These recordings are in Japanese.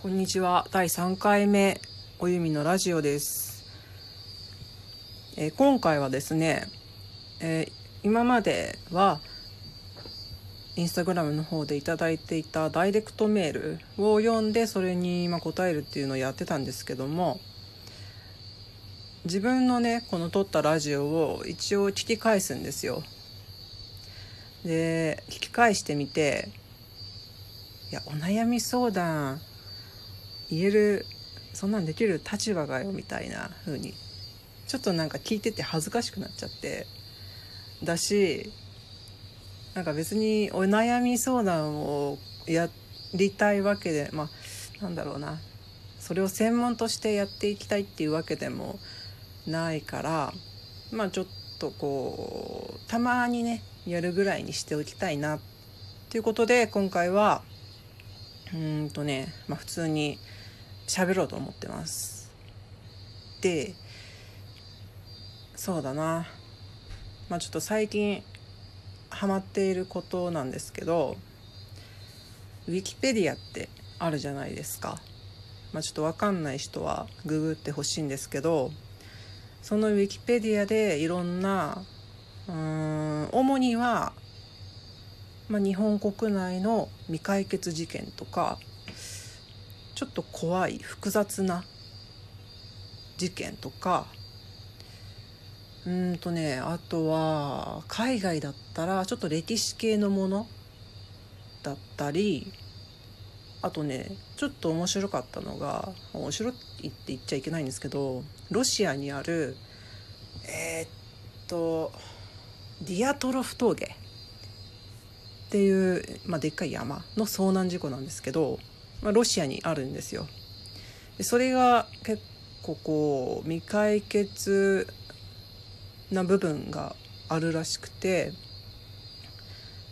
こんにちは。第3回目おゆみのラジオです、えー今回はですね、えー今まではインスタグラムの方でいただいていたダイレクトメールを読んでそれにま答えるっていうのをやってたんですけども自分のねこの撮ったラジオを一応聞き返すんですよ。で聞き返してみていやお悩み相談言えるそんなんできる立場がよみたいな風にちょっとなんか聞いてて恥ずかしくなっちゃって。だしなんか別にお悩み相談をやりたいわけでまあなんだろうな。それを専門としてやっていきたいっていうわけでもないからまあちょっとこうたまにねやるぐらいにしておきたいなっていうことで今回はうんとね、まあ、普通に喋ろうと思ってます。でそうだな。まあちょっと最近ハマっていることなんですけどウィキペディアってあるじゃないですか。まあちょっと分かんない人はググってほしいんですけどそのウィキペディアでいろんなうーん主には、まあ、日本国内の未解決事件とかちょっと怖い複雑な事件とか。うんとねあとは海外だったらちょっと歴史系のものだったりあとねちょっと面白かったのが面白いって言っちゃいけないんですけどロシアにあるえーっとディアトロフ峠っていう、まあ、でっかい山の遭難事故なんですけど、まあ、ロシアにあるんですよ。でそれが結構こう未解決な部分があるらしくて、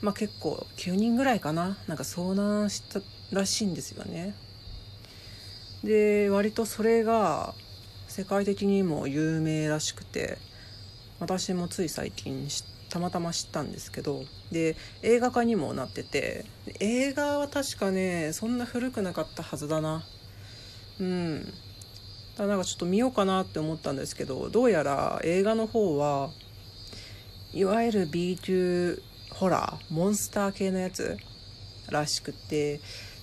まあ、結構9人ぐらいかななんか遭難したらしいんですよね。で割とそれが世界的にも有名らしくて私もつい最近知ってたまたま知ったんですけどで映画化にもなってて映画は確かねそんな古くなかったはずだな。うん。だからなんかちょっと見ようかなって思ったんですけどどうやら映画の方はいわゆる B 級ホラーモンスター系のやつらしくて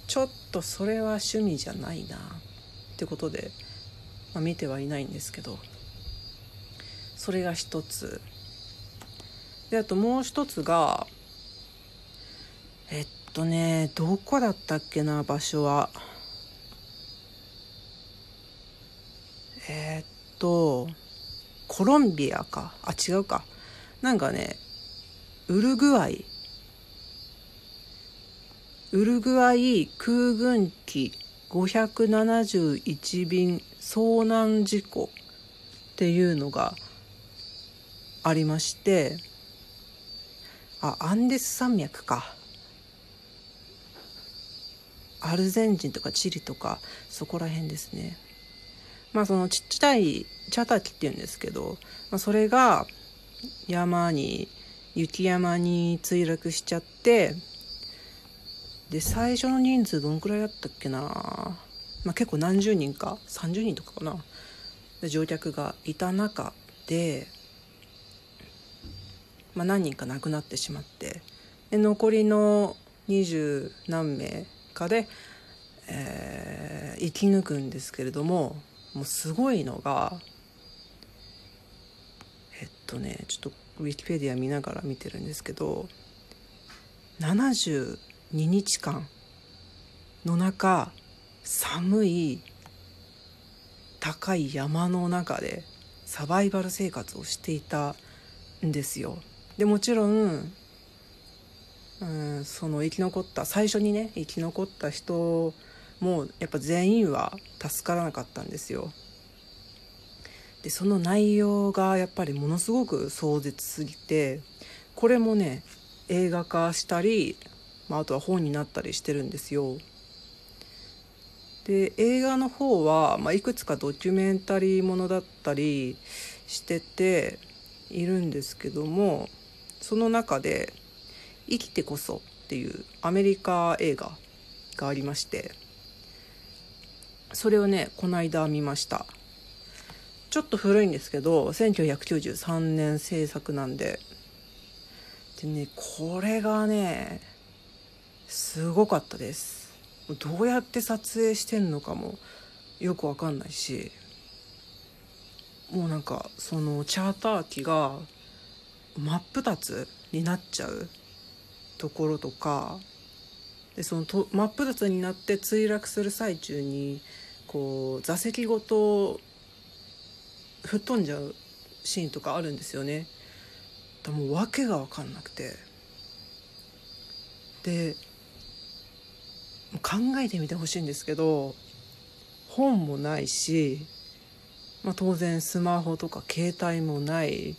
ちょっとそれは趣味じゃないなってことで、まあ、見てはいないんですけどそれが一つ。であともう一つがえっとねどこだったっけな場所は。えっとコロンビアか。あ違うか。なんかねウルグアイ。ウルグアイ空軍機571便遭難事故っていうのがありましてあアンデス山脈か。アルゼンチンとかチリとかそこら辺ですね。まあそのちっちゃいチャタキっていうんですけど、まあ、それが山に雪山に墜落しちゃってで最初の人数どんくらいだったっけな、まあ、結構何十人か30人とかかな。乗客がいた中で、まあ、何人か亡くなってしまってで残りの二十何名かで、えー生き抜くんですけれどももうすごいのがえっとねちょっとウィキペディア見ながら見てるんですけど72日間の中寒い高い山の中でサバイバル生活をしていたんですよ。でもちろん、うん、その生き残った最初にね生き残った人もやっぱ全員は助からなかったんですよ。でその内容がやっぱりものすごく壮絶すぎてこれもね映画化したり、まあ、あとは本になったりしてるんですよ。で映画の方は、まあ、いくつかドキュメンタリーものだったりしてているんですけどもその中で「生きてこそ」っていうアメリカ映画がありましてそれをねこの間見ました。ちょっと古いんですけど1993年制作なんで。でねこれがねすごかったです。どうやって撮影してんのかもよくわかんないし。もうなんかそのチャーター機が真っ二つになっちゃうところとかでそのと真っ二つになって墜落する最中にこう座席ごと吹っ飛んじゃうシーンとかあるんですよね。だもう訳が分かんなくてで考えてみてほしいんですけど本もないし、まあ、当然スマホとか携帯もない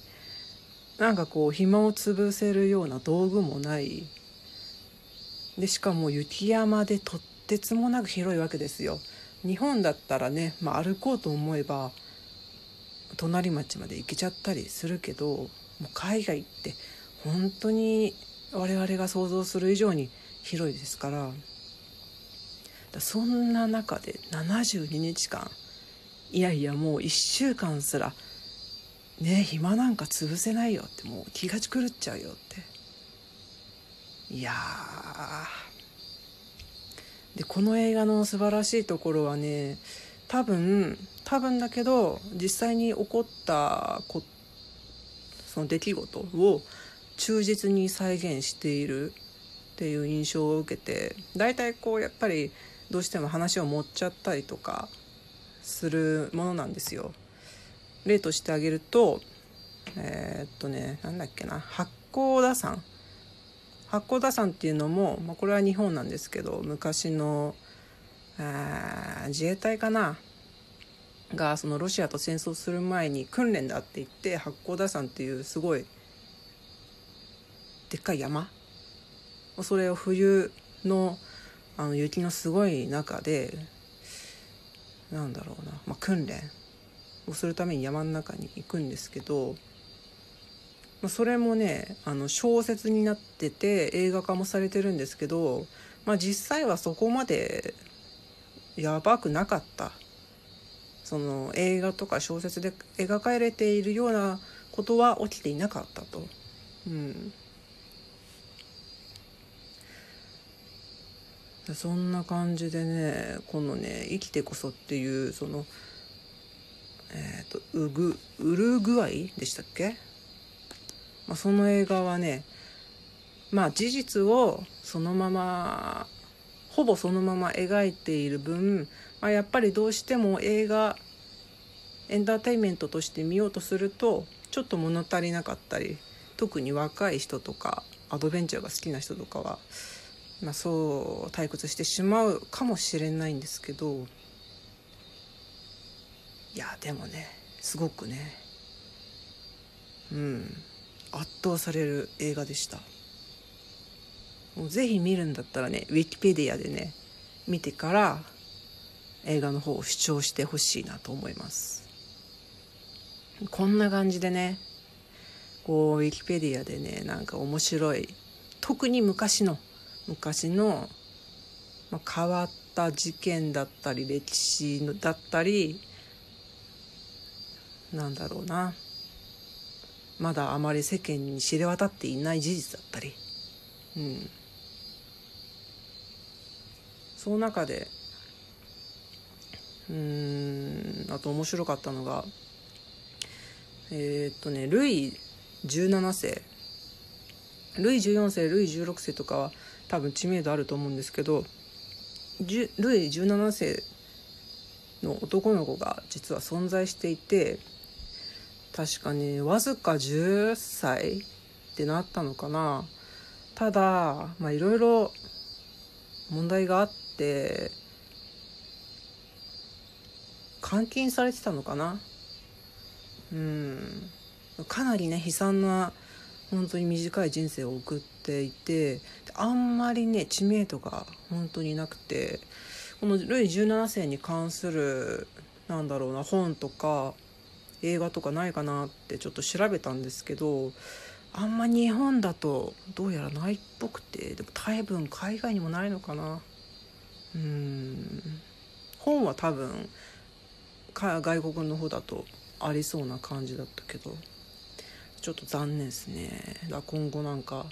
なんかこう暇を潰せるような道具もない。でしかも雪山でとってつもなく広いわけですよ。日本だったらね、まあ、歩こうと思えば隣町まで行けちゃったりするけどもう海外って本当に我々が想像する以上に広いですからそんな中で72日間いやいやもう1週間すらね暇なんか潰せないよってもう気が狂っちゃうよっていやでこの映画の素晴らしいところはね多分多分だけど実際に起こったこその出来事を忠実に再現しているっていう印象を受けて大体こうやっぱりどうしても話を持っちゃったりとかするものなんですよ。例としてあげるとえー、っとねなんだっけな八甲田山。八甲田山っていうのも、まあ、これは日本なんですけど昔の自衛隊かながそのロシアと戦争する前に訓練だって言って八甲田山っていうすごいでっかい山。それを冬のあの雪のすごい中でなんだろうな、まあ、訓練。をするために山の中に行くんですけど、まあ、それもねあの小説になってて映画化もされてるんですけど、まあ、実際はそこまでやばくなかったその映画とか小説で描かれているようなことは起きていなかったと。うんそんな感じでねこのね「生きてこそ」っていうそのえっ、ー、とウグウルグアイでしたっけ、まあ、その映画はねまあ事実をそのままほぼそのまま描いている分、まあ、やっぱりどうしても映画エンターテインメントとして見ようとするとちょっと物足りなかったり特に若い人とかアドベンチャーが好きな人とかはまあ、そう退屈してしまうかもしれないんですけどいやでもねすごくねうん圧倒される映画でした。もうぜひ見るんだったらねウィキペディアでね見てから映画の方を視聴してほしいなと思います。こんな感じでねこうウィキペディアでねなんか面白い特に昔の昔の、まあ、変わった事件だったり歴史だったりなんだろうな。まだあまり世間に知れ渡っていない事実だったり、うん、その中でうんあと面白かったのがえー、っとねルイ17世。ルイ14世ルイ16世とかは多分知名度あると思うんですけどルイ17世の男の子が実は存在していて確かにわずか10歳ってなったのかな。ただまあいろいろ問題があって監禁されてたのかな。うん。かなりね悲惨な本当に短い人生を送っていてあんまりね知名度が本当になくてこのルイ17世に関するなんだろうな本とか映画とかないかなってちょっと調べたんですけどあんま日本だとどうやらないっぽくてでも多分海外にもないのかな。うん。本は多分外国の方だとありそうな感じだったけどちょっと残念ですね。だ今後なんか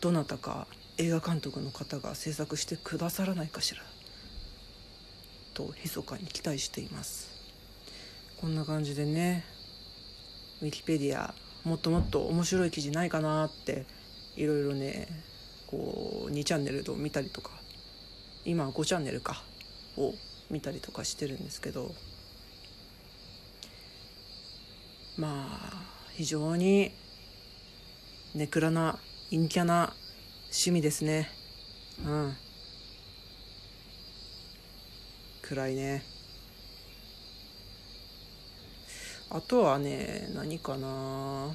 どなたか映画監督の方が制作してくださらないかしらと密かに期待しています。こんな感じでね。ウィキペディアもっともっと面白い記事ないかなっていろいろねこう2チャンネルと見たりとか今は5チャンネルかを見たりとかしてるんですけどまあ非常にネクラな陰キャな趣味ですね。うん。暗いね。あとはね何かな。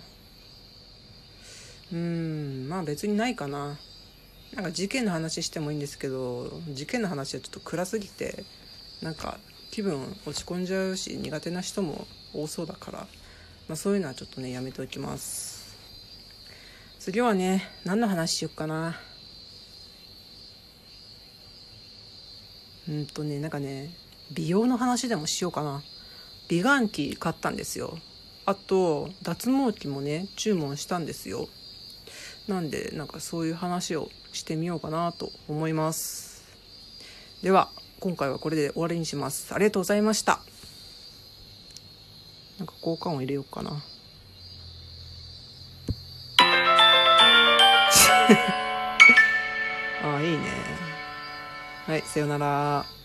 うんまあ別にないかな。なんか事件の話してもいいんですけど事件の話はちょっと暗すぎてなんか気分落ち込んじゃうし苦手な人も多そうだから、まあ、そういうのはちょっとねやめておきます。次はね何の話しよっかな。うんとねなんかね美容の話でもしようかな。美顔器買ったんですよ。あと脱毛器もね注文したんですよ。なんでなんかそういう話をしてみようかなと思います。では今回はこれで終わりにします。ありがとうございました。なんか交換音入れようかな。ああいいね。はいさよなら。